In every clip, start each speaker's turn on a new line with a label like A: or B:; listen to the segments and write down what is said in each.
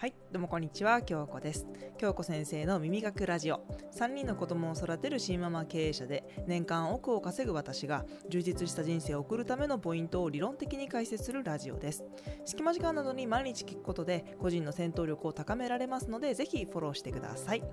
A: はい、どうもこんにちは、京子です。京子先生の耳学ラジオ。3人の子供を育てる新ママ経営者で、年間億を稼ぐ私が、充実した人生を送るためのポイントを理論的に解説するラジオです。隙間時間などに毎日聞くことで、個人の戦闘力を高められますので、ぜひフォローしてください。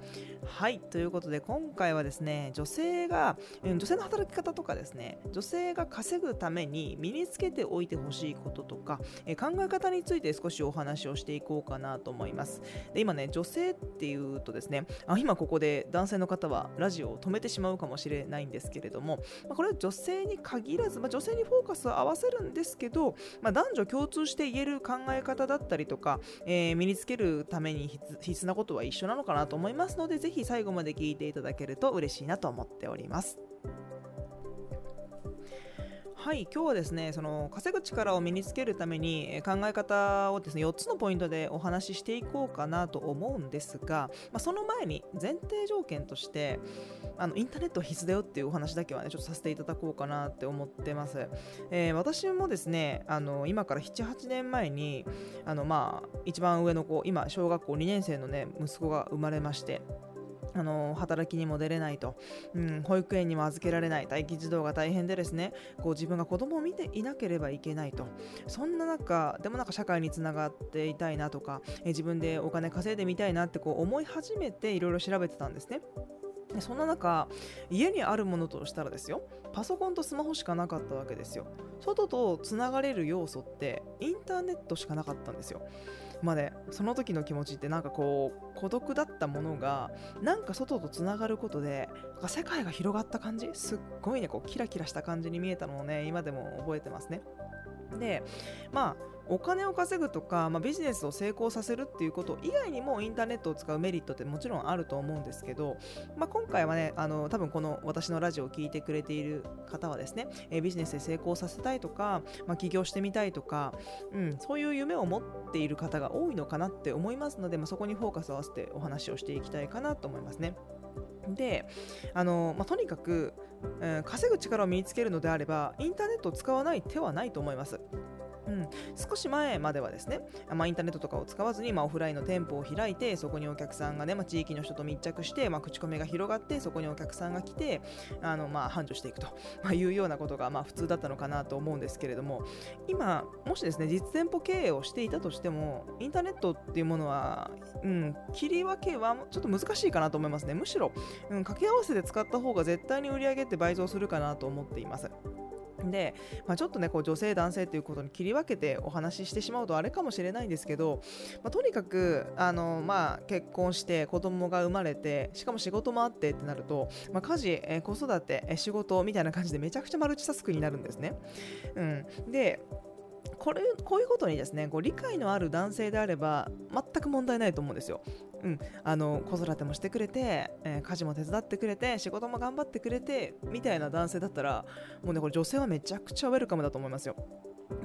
A: はい、ということで、今回はですね、女性が、女性の働き方とかですね、女性が稼ぐために身につけておいてほしいこととか、考え方について少しお話をしていこうかなと思いますで今ね女性っていうとですねあ今ここで男性の方はラジオを止めてしまうかもしれないんですけれども、まあ、これは女性に限らず、まあ、女性にフォーカスを合わせるんですけど、まあ、男女共通して言える考え方だったりとか、えー、身につけるために必須なことは一緒なのかなと思いますのでぜひ最後まで聞いていただけると嬉しいなと思っております。はい今日はですねその稼ぐ力を身につけるために考え方をですね4つのポイントでお話ししていこうかなと思うんですが、まあ、その前に前提条件としてあのインターネット必須だよっていうお話だけはねちょっとさせていただこうかなって思ってます、えー、私もですねあの今から78年前にあのまあ一番上の子今小学校2年生のね息子が生まれましてあの働きにも出れないと、うん、保育園にも預けられない。待機児童が大変でですねこう自分が子供を見ていなければいけないと。そんな中でもなんか社会につながっていたいなとかえ自分でお金稼いでみたいなってこう思い始めていろいろ調べてたんですね。でそんな中家にあるものとしたらですよ。パソコンとスマホしかなかったわけですよ。外とつながれる要素ってインターネットしかなかったんですよ。まで、その時の気持ちってなんかこう孤独だったものがなんか外とつながることで世界が広がった感じすっごいねこうキラキラした感じに見えたのをね今でも覚えてますね。でまあお金を稼ぐとか、まあ、ビジネスを成功させるっていうこと以外にもインターネットを使うメリットってもちろんあると思うんですけど、まあ、今回はねあの多分この私のラジオを聴いてくれている方はですね、えビジネスで成功させたいとか、まあ、起業してみたいとか、うん、そういう夢を持っている方が多いのかなって思いますので、まあ、そこにフォーカスを合わせてお話をしていきたいかなと思いますね。であの、まあ、とにかく、うん、稼ぐ力を身につけるのであればインターネットを使わない手はないと思います。うん、少し前まではですね、まあ、インターネットとかを使わずに、まあ、オフラインの店舗を開いてそこにお客さんがね、まあ、地域の人と密着して、まあ、口コミが広がってそこにお客さんが来てあの、まあ、繁盛していくというようなことが、まあ、普通だったのかなと思うんですけれども今もしですね実店舗経営をしていたとしてもインターネットっていうものは、うん、切り分けはちょっと難しいかなと思いますねむしろ、うん、掛け合わせで使った方が絶対に売り上げって倍増するかなと思っています。で、まあ、ちょっとねこう女性男性ということに切り分けてお話ししてしまうとあれかもしれないんですけど、まあ、とにかくあの、まあ、結婚して子供が生まれてしかも仕事もあってってなると、まあ、家事、え子育て、え仕事みたいな感じでめちゃくちゃマルチタスクになるんですね。うん、でこれこういうことにですねこう理解のある男性であれば全く問題ないと思うんですよ。うん、あの子育てもしてくれて、えー、家事も手伝ってくれて仕事も頑張ってくれてみたいな男性だったらもうねこれ女性はめちゃくちゃウェルカムだと思いますよ。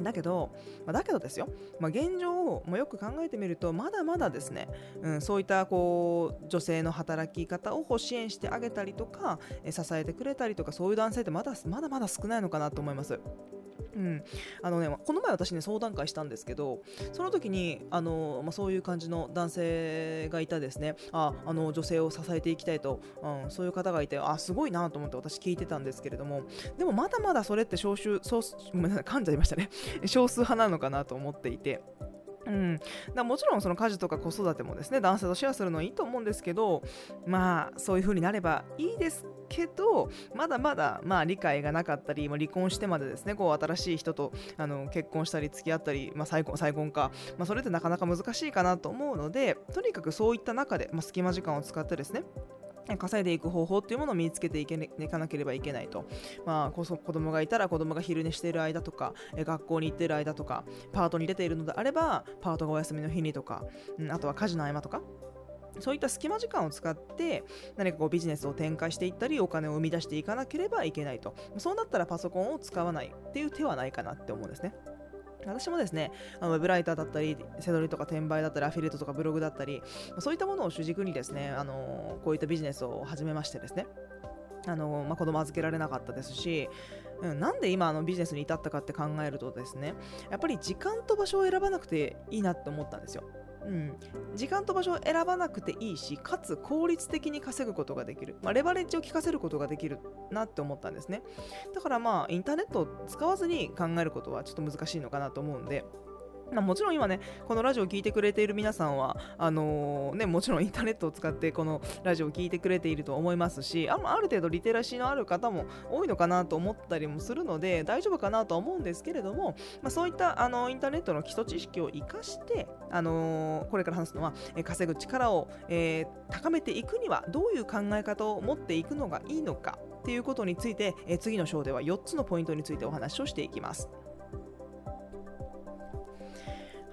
A: だけど、まあ、だけどですよ、まあ、現状をよく考えてみるとまだまだですね、うん、そういったこう女性の働き方を支援してあげたりとか支えてくれたりとかそういう男性ってまだまだまだ少ないのかなと思います。うん、あのね、この前私ね相談会したんですけどその時にあの、まあ、そういう感じの男性がいたですね。ああの女性を支えていきたいと、うん、そういう方がいてあすごいなと思って私聞いてたんですけれどもでもまだまだそれって少数少ごめんなさい噛んじゃいましたね。少数派なのかなと思っていて。うん、だもちろんその家事とか子育てもですね男性とシェアするのはいいと思うんですけどまあそういう風になればいいですけどまだまだまあ理解がなかったり、まあ、離婚してまでですねこう新しい人とあの結婚したり付き合ったり、まあ、再婚再婚か、まあ、それってなかなか難しいかなと思うのでとにかくそういった中で、まあ、隙間時間を使ってですね稼いでいく方法っていうものを身につけてい、かなければいけないと、まあ、子供がいたら子供が昼寝している間とか学校に行っている間とかパートに出ているのであればパートがお休みの日にとか、うん、あとは家事の合間とか。そういった隙間時間を使って何かこうビジネスを展開していったりお金を生み出していかなければいけないと。そうなったらパソコンを使わないっていう手はないかなって思うんですね。私もですね、あのウェブライターだったり、セドリとか転売だったり、アフィリエイトとかブログだったり、そういったものを主軸にですね、あのこういったビジネスを始めましてですね、あのまあ、子供預けられなかったですし、うん、なんで今あのビジネスに至ったかって考えるとですねやっぱり時間と場所を選ばなくていいなって思ったんですよ。うん、時間と場所を選ばなくていいしかつ効率的に稼ぐことができる、まあ、レバレッジを効かせることができるなって思ったんですね。だからまあインターネットを使わずに考えることはちょっと難しいのかなと思うんで、もちろん今ね、このラジオを聴いてくれている皆さんは、あのー、ね、もちろんインターネットを使ってこのラジオを聴いてくれていると思いますし、あある程度リテラシーのある方も多いのかなと思ったりもするので、大丈夫かなとは思うんですけれども、まあ、そういったあのインターネットの基礎知識を生かして、あのー、これから話すのは、え稼ぐ力を、えー、高めていくには、どういう考え方を持っていくのがいいのかっていうことについて、え次の章では4つのポイントについてお話をしていきます。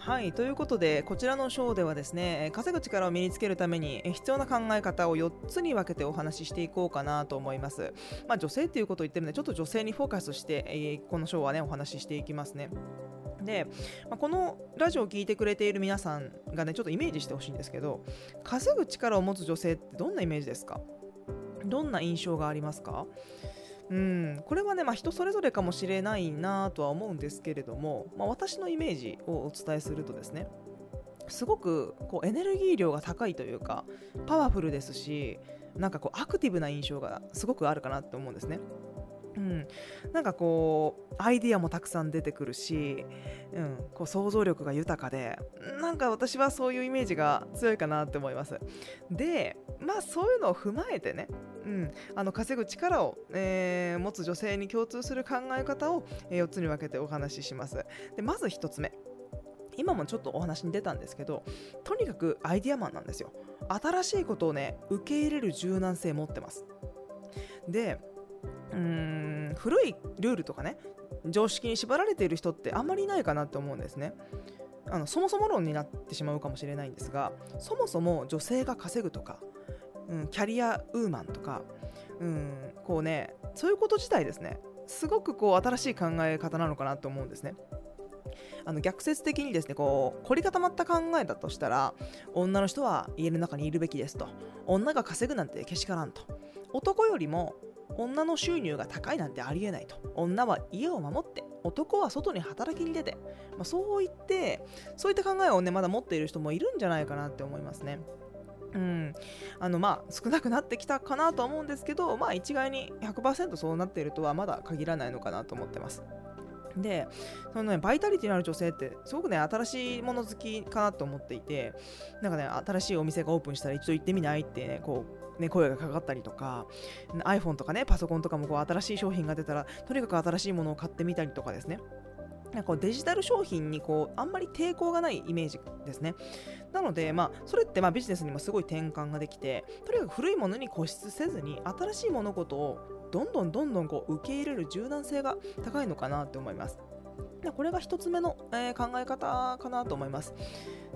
A: はいということでこちらの章ではですね稼ぐ力を身につけるために必要な考え方を4つに分けてお話ししていこうかなと思います、まあ、女性っていうことを言ってるのでちょっと女性にフォーカスして、えー、この章はねお話ししていきますね。で、まあ、このラジオを聴いてくれている皆さんがねちょっとイメージしてほしいんですけど稼ぐ力を持つ女性ってどんなイメージですか？どんな印象がありますか？うん、これはね、まあ、人それぞれかもしれないなとは思うんですけれども、まあ、私のイメージをお伝えするとですねすごくこうエネルギー量が高いというかパワフルですしなんかこうアクティブな印象がすごくあるかなって思うんですね。うん、なんかこうアイディアもたくさん出てくるし、うん、こう想像力が豊かでなんか私はそういうイメージが強いかなって思います。でまあそういうのを踏まえてね、うん、あの稼ぐ力を、えー、持つ女性に共通する考え方を、えー、4つに分けてお話しします。でまず1つ目。今もちょっとお話に出たんですけどとにかくアイディアマンなんですよ。新しいことをね受け入れる柔軟性持ってます。でうーん古いルールとかね常識に縛られている人ってあんまりいないかなと思うんですね。あのそもそも論になってしまうかもしれないんですがそもそも女性が稼ぐとか、うん、キャリアウーマンとか、うん、こうねそういうこと自体ですねすごくこう新しい考え方なのかなと思うんですね。あの逆説的にですねこう凝り固まった考えだとしたら女の人は家の中にいるべきですと女が稼ぐなんてけしからんと男よりも女の収入が高いなんてありえないと女は家を守って男は外に働きに出て、まあ、そう言ってそういった考えをねまだ持っている人もいるんじゃないかなって思いますね。うん、あのまあ少なくなってきたかなとは思うんですけど、まあ、一概に100%そうなっているとはまだ限らないのかなと思ってます。でそのねバイタリティのある女性ってすごくね新しいもの好きかなと思っていてなんかね新しいお店がオープンしたら一度行ってみないってねこうね声がかかったりとか iPhone とかねパソコンとかもこう新しい商品が出たらとにかく新しいものを買ってみたりとかですねなんかデジタル商品にこうあんまり抵抗がないイメージですね。なので、まあ、それってまあビジネスにもすごい転換ができて、とにかく古いものに固執せずに、新しい物事をどんどんどんどんこう受け入れる柔軟性が高いのかなって思います。これが1つ目の、えー、考え方かなと思います。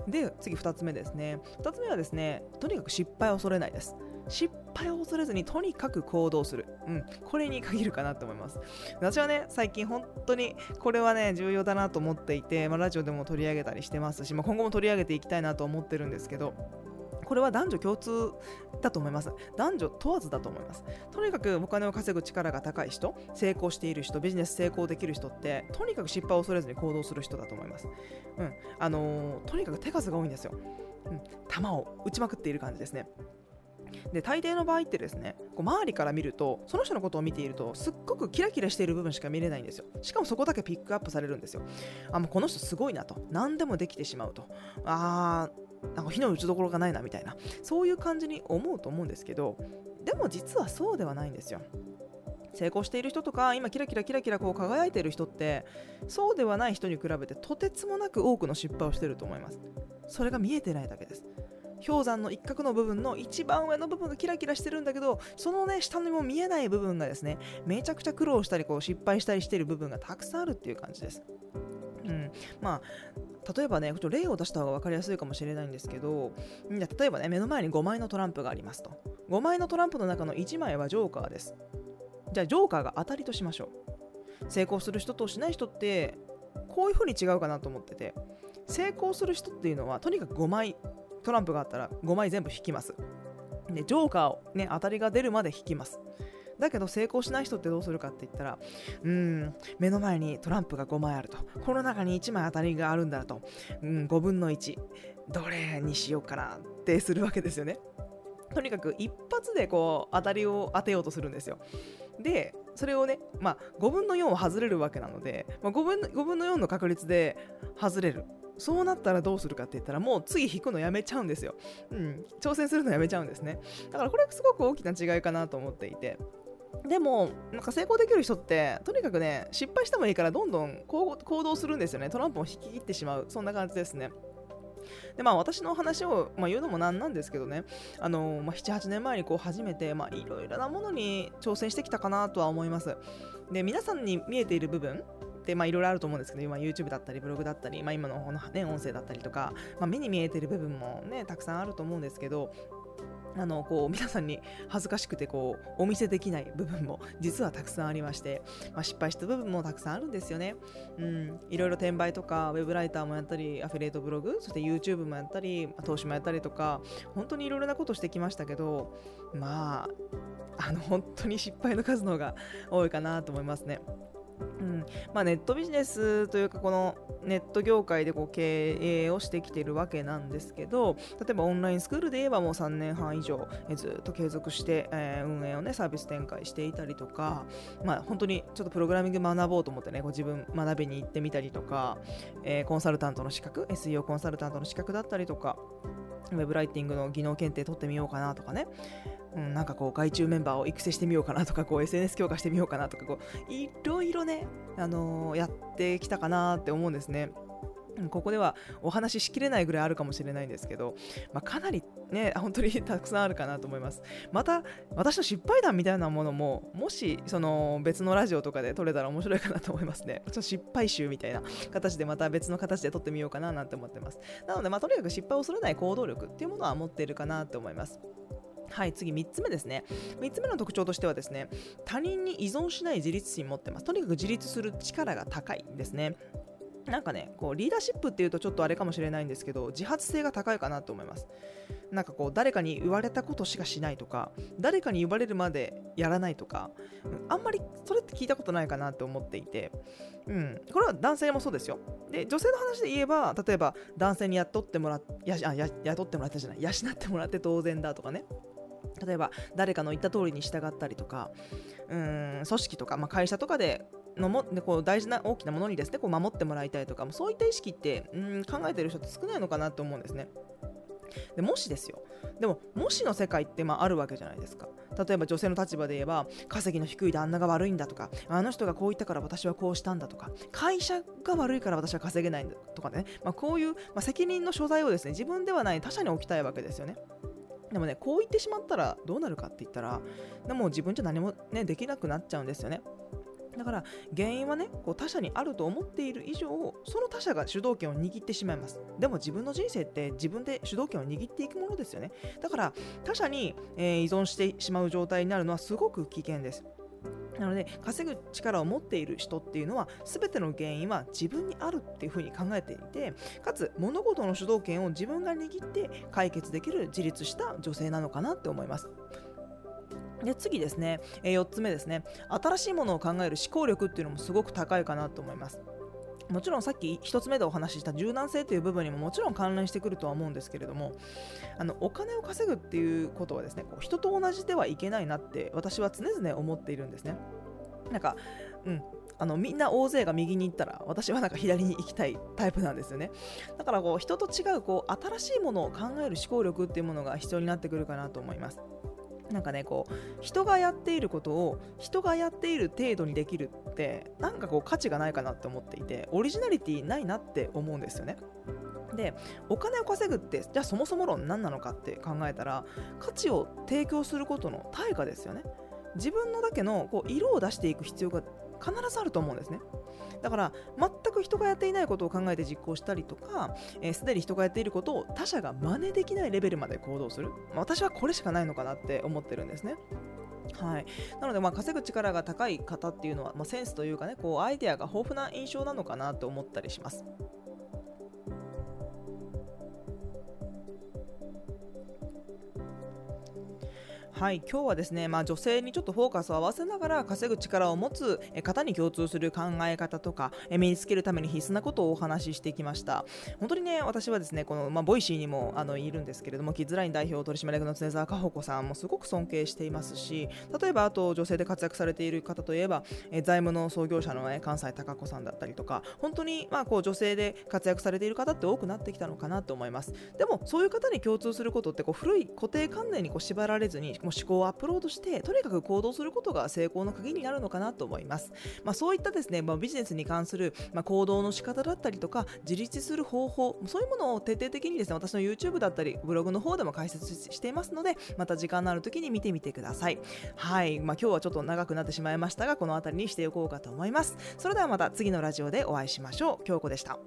A: で、次2つ目ですね。2つ目はですね、とにかく失敗を恐れないです。失敗を恐れずにとにかく行動する。うん。これに限るかなと思います。私はね、最近本当にこれはね、重要だなと思っていて、まあ、ラジオでも取り上げたりしてますし、まあ、今後も取り上げていきたいなと思ってるんですけど、これは男女共通だと思います。男女問わずだと思います。とにかくお金を稼ぐ力が高い人、成功している人、ビジネス成功できる人って、とにかく失敗を恐れずに行動する人だと思います。うん。あのー、とにかく手数が多いんですよ。うん。球を打ちまくっている感じですね。で大抵の場合ってですねこう周りから見るとその人のことを見ているとすっごくキラキラしている部分しか見れないんですよ。しかもそこだけピックアップされるんですよ。あもうこの人すごいなと。何でもできてしまうと。あーなんか火の打ちどころがないなみたいな。そういう感じに思うと思うんですけどでも実はそうではないんですよ。成功している人とか今キラキラキラキラこう輝いている人ってそうではない人に比べてとてつもなく多くの失敗をしてると思います。それが見えてないだけです。氷山の一角の部分の一番上の部分がキラキラしてるんだけどそのね下にも見えない部分がですねめちゃくちゃ苦労したりこう失敗したりしてる部分がたくさんあるっていう感じです。うん、まあ例えばね、ちょっと例を出した方が分かりやすいかもしれないんですけど、じゃ例えばね、目の前に5枚のトランプがありますと。5枚のトランプの中の1枚はジョーカーです。じゃあ、ジョーカーが当たりとしましょう。成功する人としない人って、こういう風に違うかなと思ってて、成功する人っていうのは、とにかく5枚トランプがあったら5枚全部引きます。で、ジョーカーをね、当たりが出るまで引きます。だけど成功しない人ってどうするかって言ったらうん目の前にトランプが5枚あると。この中に1枚当たりがあるんだと、うん、5分の1どれにしようかなってするわけですよね。とにかく一発でこう当たりを当てようとするんですよ。でそれをね、まあ、5分の4を外れるわけなので、まあ、5, 分5分の4の確率で外れるそうなったらどうするかって言ったらもう次引くのやめちゃうんですよ、うん、挑戦するのやめちゃうんですね。だからこれすごく大きな違いかなと思っていて。でもなんか成功できる人ってとにかくね失敗してもいいからどんどん行動するんですよね。トランプを引き切ってしまう。そんな感じですね。でまあ私の話を、まあ、言うのもなんなんですけどね、あのまあ、7、8年前にこう初めて、まあ、いろいろなものに挑戦してきたかなとは思います。で、皆さんに見えている部分ってまあいろいろあると思うんですけど、今 YouTube だったりブログだったり、まあ、今のね、音声だったりとか、まあ、目に見えてる部分もね、たくさんあると思うんですけど、あのこう皆さんに恥ずかしくてこうお見せできない部分も実はたくさんありまして、まあ、失敗した部分もたくさんあるんですよね。うん、いろいろ転売とかウェブライターもやったりアフィリエイトブログそして YouTube もやったり投資もやったりとか本当にいろいろなことしてきましたけどまああの本当に失敗の数の方が多いかなと思いますね。うん。まあ、ネットビジネスというかこのネット業界でこう経営をしてきているわけなんですけど例えばオンラインスクールで言えばもう3年半以上ずっと継続して、え、運営をねサービス展開していたりとか、まあ、本当にちょっとプログラミング学ぼうと思ってねこ自分学びに行ってみたりとか、え、コンサルタントの資格 SEO コンサルタントの資格だったりとかウェブライティングの技能検定取ってみようかなとかね、うん、なんかこう外注メンバーを育成してみようかなとかこう SNS 強化してみようかなとかこういろいろね、あのー、やってきたかなって思うんですね。ここではお話ししきれないぐらいあるかもしれないんですけど、まあ、かなりね、本当に たくさんあるかなと思います。また、私の失敗談みたいなものも、もし、その別のラジオとかで撮れたら面白いかなと思いますね。ちょっと失敗集みたいな形でまた別の形で撮ってみようかななんて思ってます。なので、まあ、とにかく失敗を恐れない行動力っていうものは持っているかなと思います。はい、次3つ目ですね。3つ目の特徴としてはですね、他人に依存しない自立心持ってます。とにかく自立する力が高いですね。なんかね、こうリーダーシップっていうとちょっとあれかもしれないんですけど、自発性が高いかなと思います。なんかこう、誰かに言われたことしかしないとか、誰かに言われるまでやらないとか、あんまりそれって聞いたことないかなと思っていて、うん、これは男性もそうですよ。で、女性の話で言えば、例えば男性に雇ってもらっやや雇ってもらったじゃない、養ってもらって当然だとかね。例えば誰かの言った通りに従ったりとかうん組織とか、まあ、会社とかでのもでこう大事な大きなものにですねこう守ってもらいたいとかそういった意識ってうん考えてる人って少ないのかなと思うんですね。でもしですよ。でももしの世界ってまああるわけじゃないですか。例えば女性の立場で言えば稼ぎの低い旦那が悪いんだとかあの人がこう言ったから私はこうしたんだとか会社が悪いから私は稼げないんだとかね、まあ、こういう、まあ、責任の所在をですね自分ではない他者に置きたいわけですよね。でもねこう言ってしまったらどうなるかって言ったらでも自分じゃ何もねできなくなっちゃうんですよね。だから原因はねこう他者にあると思っている以上その他者が主導権を握ってしまいます。でも自分の人生って自分で主導権を握っていくものですよね。だから他者に、え、依存してしまう状態になるのはすごく危険です。なので稼ぐ力を持っている人っていうのは全ての原因は自分にあるっていうふうに考えていてかつ物事の主導権を自分が握って解決できる自立した女性なのかなって思います。で次ですね、え、4つ目ですね。新しいものを考える思考力っていうのもすごく高いかなと思います。もちろんさっき1つ目でお話しした柔軟性という部分にももちろん関連してくるとは思うんですけれどもあのお金を稼ぐっていうことはですねこう人と同じではいけないなって私は常々思っているんですね。なんかうんあのみんな大勢が右に行ったら私はなんか左に行きたいタイプなんですよね。だからこう人と違うこう新しいものを考える思考力っていうものが必要になってくるかなと思います。なんかねこう人がやっていることを人がやっている程度にできるってなんかこう価値がないかなって思っていてオリジナリティないなって思うんですよね。でお金を稼ぐってじゃあそもそも論何なのかって考えたら価値を提供することの対価ですよね。自分のだけのこう色を出していく必要が必ずあると思うんですね。だから全く人がやっていないことを考えて実行したりとかすで、えー、に人がやっていることを他者が真似できないレベルまで行動する、まあ、私はこれしかないのかなって思ってるんですね。はい、なので、まあ、稼ぐ力が高い方っていうのは、まあ、センスというかねこうアイデアが豊富な印象なのかなと思ったりします。はい今日はですね、まあ、女性にちょっとフォーカスを合わせながら稼ぐ力を持つ方に共通する考え方とか身につけるために必須なことをお話ししてきました。本当にね私はですねこの、まあ、 Voicy にもあのいるんですけれどもキッズライン代表取締役の経沢香保子さんもすごく尊敬していますし例えばあと女性で活躍されている方といえばえ財務の創業者の、ね、関西貴子さんだったりとか本当にまあこう女性で活躍されている方って多くなってきたのかなと思います。でもそういう方に共通することってこう古い固定観念にこう縛られずにもう思考をアップロードしてとにかく行動することが成功の鍵になるのかなと思います、まあ、そういったですね、まあ、ビジネスに関する、まあ、行動の仕方だったりとか自立する方法そういうものを徹底的にですね私の YouTube だったりブログの方でも解説していますのでまた時間のある時に見てみてください。はい、まあ、今日はちょっと長くなってしまいましたがこの辺りにしておこうかと思います。それではまた次のラジオでお会いしましょう。京子でした。